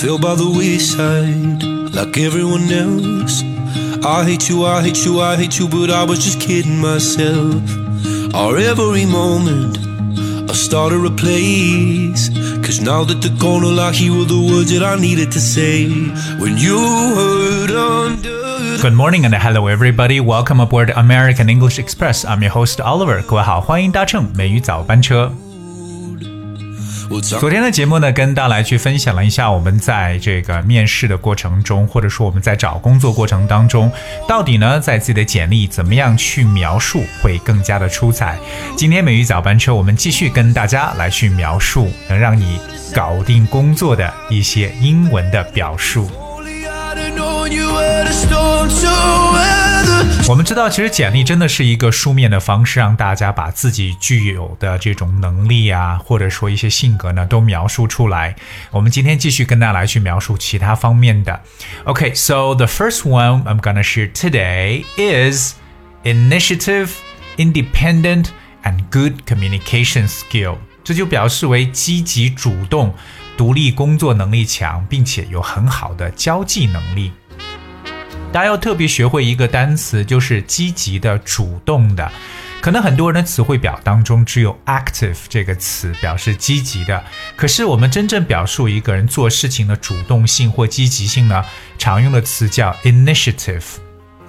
fell by the wayside like everyone else. I hate you, I hate you, I hate you, but I was just kidding myself. Our every moment, I started a place. Cause now that they're gone, all I hear were the words that I needed to say. When you hurt under. Good morning and hello everybody. Welcome aboard American English Express. I'm your host Oliver. 各位好，欢迎搭乘美语早班车。 昨天的节目呢，跟大家来去分享了一下我们在这个面试的过程中，或者说我们在找工作过程当中，到底呢在自己的简历怎么样去描述会更加的出彩。今天美语早班车，我们继续跟大家来去描述能让你搞定工作的一些英文的表述。我们知道，其实简历真的是一个书面的方式，让大家把自己具有的这种能力啊，或者说一些性格呢，都描述出来。我们今天继续跟大家来去描述其他方面的。OK，so the first one I'm gonna share today is initiative, independent, and good communication skill。这就表示为积极主动、独立工作能力强，并且有很好的交际能力。大家要特别学会一个单词，就是积极的、主动的。可能很多人的词汇表当中只有 active 这个词表示积极的，可是我们真正表述一个人做事情的主动性或积极性呢，常用的词叫 initiative。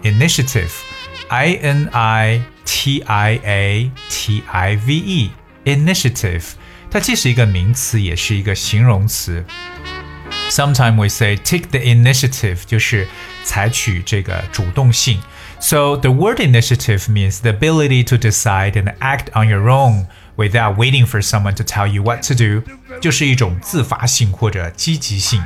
initiative，i n i t i a t i v e，initiative，它既是一个名词，也是一个形容词。Sometimes we say take the initiative，就是采取这个主动性。So the word initiative means the ability to decide and act on your own without waiting for someone to tell you what to do，就是一种自发性或者积极性。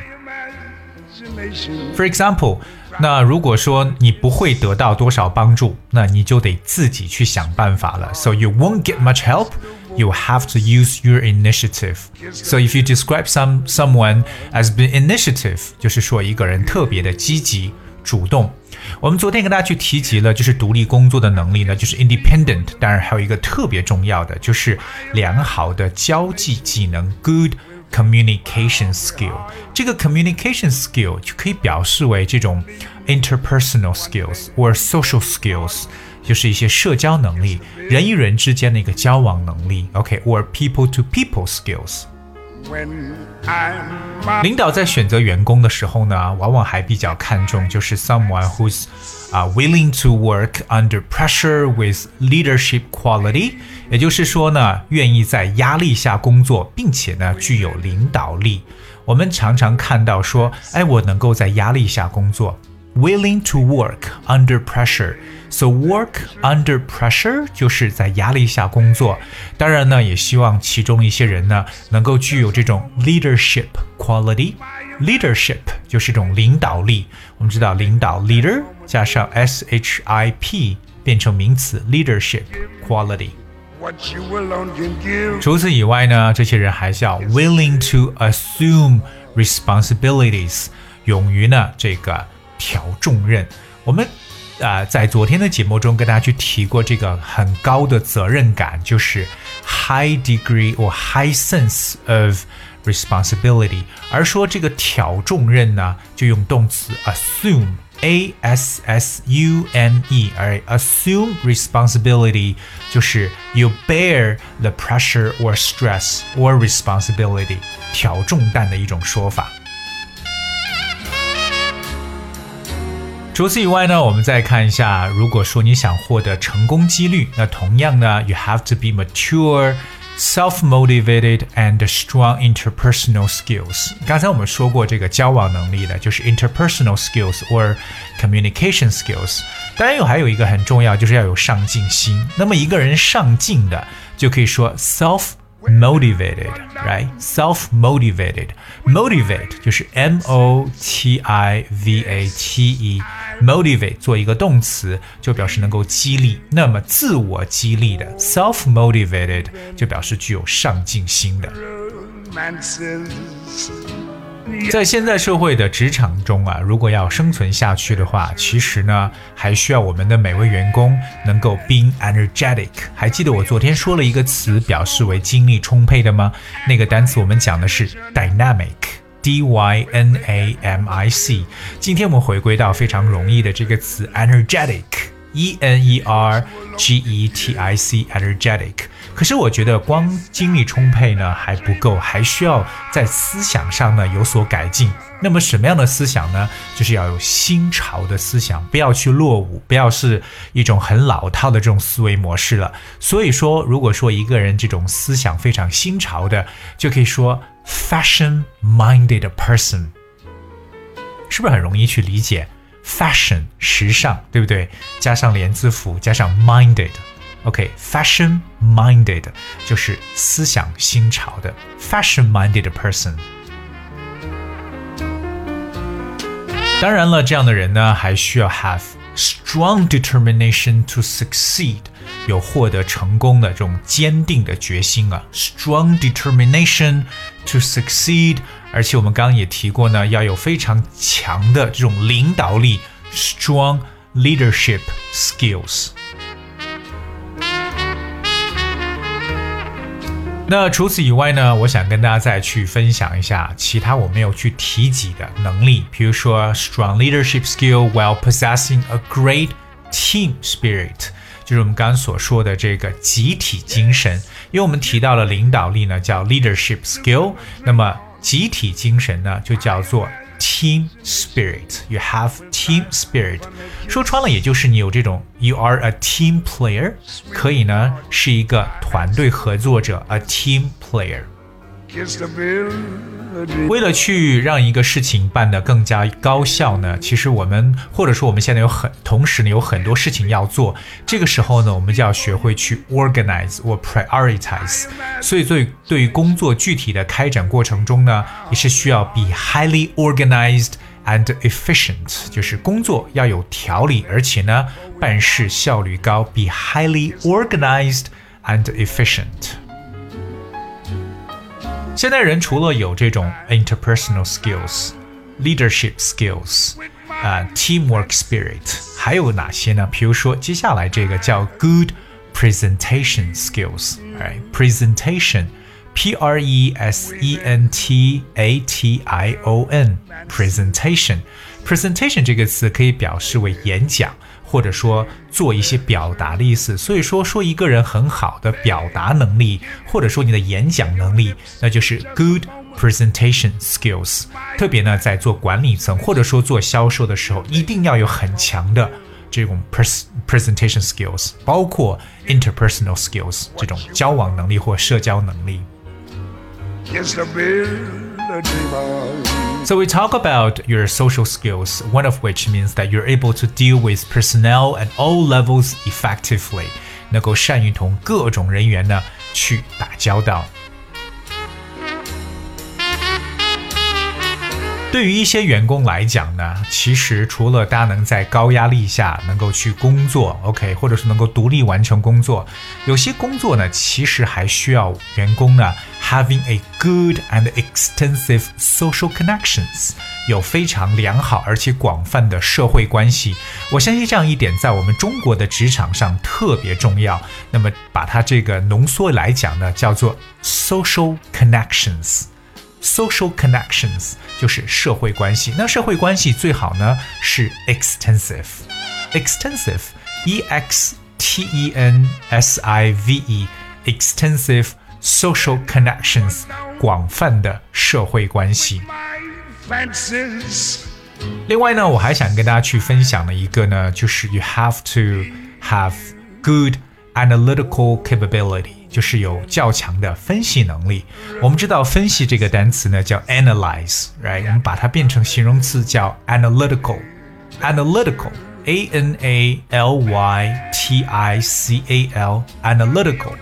For example，那如果说你不会得到多少帮助，那你就得自己去想办法了。So you won't get much help you have to use your initiative. So if you describe some someone as being initiative，就是说一个人特别的积极主动。我们昨天跟大家去提及了，就是独立工作的能力呢，就是 independent。当然还有一个特别重要的，就是良好的交际技能，good communication skill。这个 communication skill 就可以表示为这种 interpersonal skills or social skills。 就是一些社交能力，人与人之间的一个交往能力，OK，or people to people skills。领导在选择员工的时候呢，往往还比较看重就是 someone who's 啊 willing to work under pressure with leadership quality，也就是说呢，愿意在压力下工作，并且呢具有领导力。我们常常看到说，哎，我能够在压力下工作。 willing to work under pressure. So work under pressure 就是在压力下工作。当然呢，也希望其中一些人呢能够具有这种 leadership quality。leadership 就是一种领导力。我们知道领导 leader 加上 s h i p 变成名词 leadership quality。除此以外呢，这些人还是要 willing to assume responsibilities，勇于呢这个。 挑重任，我们啊、呃、在昨天的节目中跟大家去提过这个很高的责任感，就是 high degree or high sense of responsibility。而说这个挑重任呢，就用动词 assume。A S S U M E，而 assume responsibility 就是 you bear the pressure or stress or responsibility，挑重担的一种说法。 除此以外呢，我们再看一下，如果说你想获得成功几率，那同样呢，you have to be mature, self-motivated and strong interpersonal skills。刚才我们说过这个交往能力的，就是 interpersonal skills or communication skills。当然有还有一个很重要，就是要有上进心。那么一个人上进的，就可以说 self。motivated, right? Self motivated. Motivate 就是 M O T I V A T E。motivate 做一个动词，就表示能够激励。那么自我激励的 self motivated 就表示具有上进心的。 在现在社会的职场中啊，如果要生存下去的话，其实呢，还需要我们的每位员工能够 being energetic。还记得我昨天说了一个词，表示为精力充沛的吗？那个单词我们讲的是 dynamic。D Y N A M I C。今天我们回归到非常容易的这个词 energetic Energetic, energetic.。可是我觉得光精力充沛呢还不够，还需要在思想上呢有所改进。那么什么样的思想呢？就是要有新潮的思想，不要去落伍，不要是一种很老套的这种思维模式了。所以说，如果说一个人这种思想非常新潮的，就可以说 fashion-minded person，是不是很容易去理解 ？fashion 时尚，对不对？加上连字符，加上 minded。OK，fashion-minded 就是思想新潮的 fashion-minded person。当然了，这样的人呢，还需要 have strong determination to succeed， 有获得成功的这种坚定的决心啊，strong determination to succeed。而且我们刚刚也提过呢，要有非常强的这种领导力，strong leadership skills。那除此以外呢，我想跟大家再去分享一下其他我没有去提及的能力，比如说 strong leadership skill while possessing a great team spirit，就是我们刚刚所说的这个集体精神。因为我们提到了领导力呢，叫 leadership skill，那么集体精神呢，就叫做。team spirit. You have team spirit. 说穿了，也就是你有这种 you are a team player，可以呢是一个团队合作者，a team player。Kiss the bill. 为了去让一个事情办得更加高效呢，其实我们或者说我们现在有很同时呢有很多事情要做，这个时候呢我们就要学会去 organize 或 prioritize。所以对对于工作具体的开展过程中呢，也是需要 be highly organized and efficient，就是工作要有条理，而且呢办事效率高，be highly organized and efficient。现代人除了有这种 interpersonal skills、leadership skills、啊、uh, teamwork spirit，还有哪些呢？比如说接下来这个叫 good presentation skills，哎，presentation。P R E S E N T A T I O N，presentation。presentation 这个词可以表示为演讲， 或者说做一些表达的意思。所以说，说一个人很好的表达能力，或者说你的演讲能力，那就是 good presentation skills。特别呢，在做管理层或者说做销售的时候，一定要有很强的这种 presentation skills，包括 interpersonal skills 这种交往能力或社交能力。So we talk about your social skills, one of which means that you're able to deal with personnel at all levels effectively，能够善于同各种人员呢去打交道。 对于一些员工来讲呢，其实除了大家能在高压力下能够去工作，OK，或者是能够独立完成工作，有些工作呢，其实还需要员工呢 having a good and extensive social connections，有非常良好而且广泛的社会关系。我相信这样一点在我们中国的职场上特别重要。那么把它这个浓缩来讲呢，叫做 social connections。social connections 就是社会关系。那社会关系最好呢是 extensive，extensive，e x t e n s i v e，extensive social connections，广泛的社会关系。另外呢，我还想跟大家去分享的一个呢，就是 you have to have good analytical capability。 就是有较强的分析能力。我们知道分析这个单词呢叫 analyze，right？我们把它变成形容词叫 analytical，analytical。A N A L Y T I C A L analytical.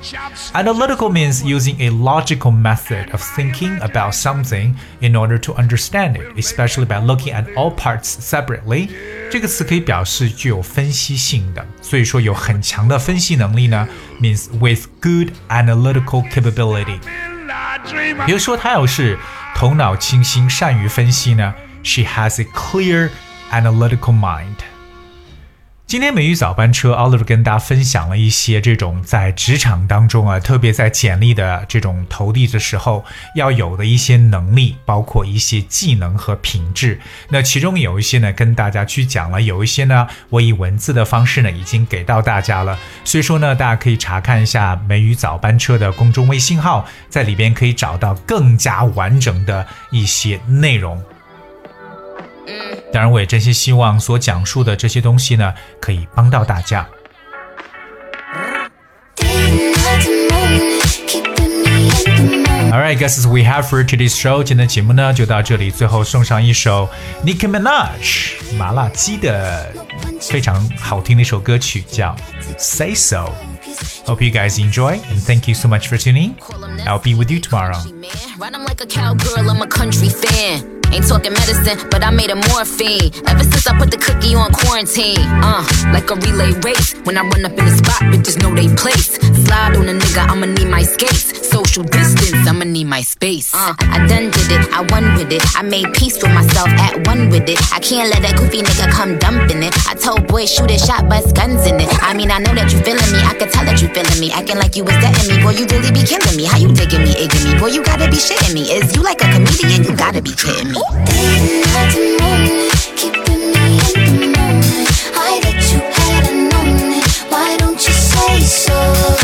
Analytical means using a logical method of thinking about something in order to understand it, especially by looking at all parts separately. 这个词可以表示具有分析性的，所以说有很强的分析能力呢，means with good analytical capability。比如说，他要是头脑清新、善于分析呢，she has a clear analytical mind。 今天美语早班车，Oliver 跟大家分享了一些这种在职场当中啊，特别在简历的这种投递的时候要有的一些能力，包括一些技能和品质。那其中有一些呢，跟大家去讲了；有一些呢，我以文字的方式呢，已经给到大家了。所以说呢，大家可以查看一下美语早班车的公众微信号，在里边可以找到更加完整的一些内容。当然，我也真心希望所讲述的这些东西呢，可以帮到大家。Alright, guys, we have for today's show。今天的节目呢就到这里，最后送上一首 Nicki Minaj 麻辣鸡的非常好听的一首歌曲，叫 Say So。Hope you guys enjoy and thank you so much for tuning. I'll be with you tomorrow. Ain't talking medicine, but I made a morphine. Ever since I put the cookie on quarantine. Uh, like a relay race. When I run up in the spot, bitches know they place. Slide on a nigga, I'ma need my skates. Social distance, I'ma need my space. Uh, I done did it, I won with it. I made peace with myself, at one with it. I can't let that goofy nigga come dumping it. I told boys, shoot a shot, bust guns in it. I mean, I know that you feeling me, I can tell that you feeling me. Acting like you was getting me, boy, you really be killing me. How you digging me, egging me? Boy, you gotta be shitting me. Is you like a comedian? You gotta be kidding me. Keeping me in the moment. I bet you had known it. Why don't you say so?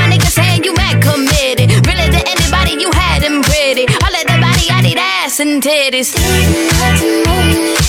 ass and titties.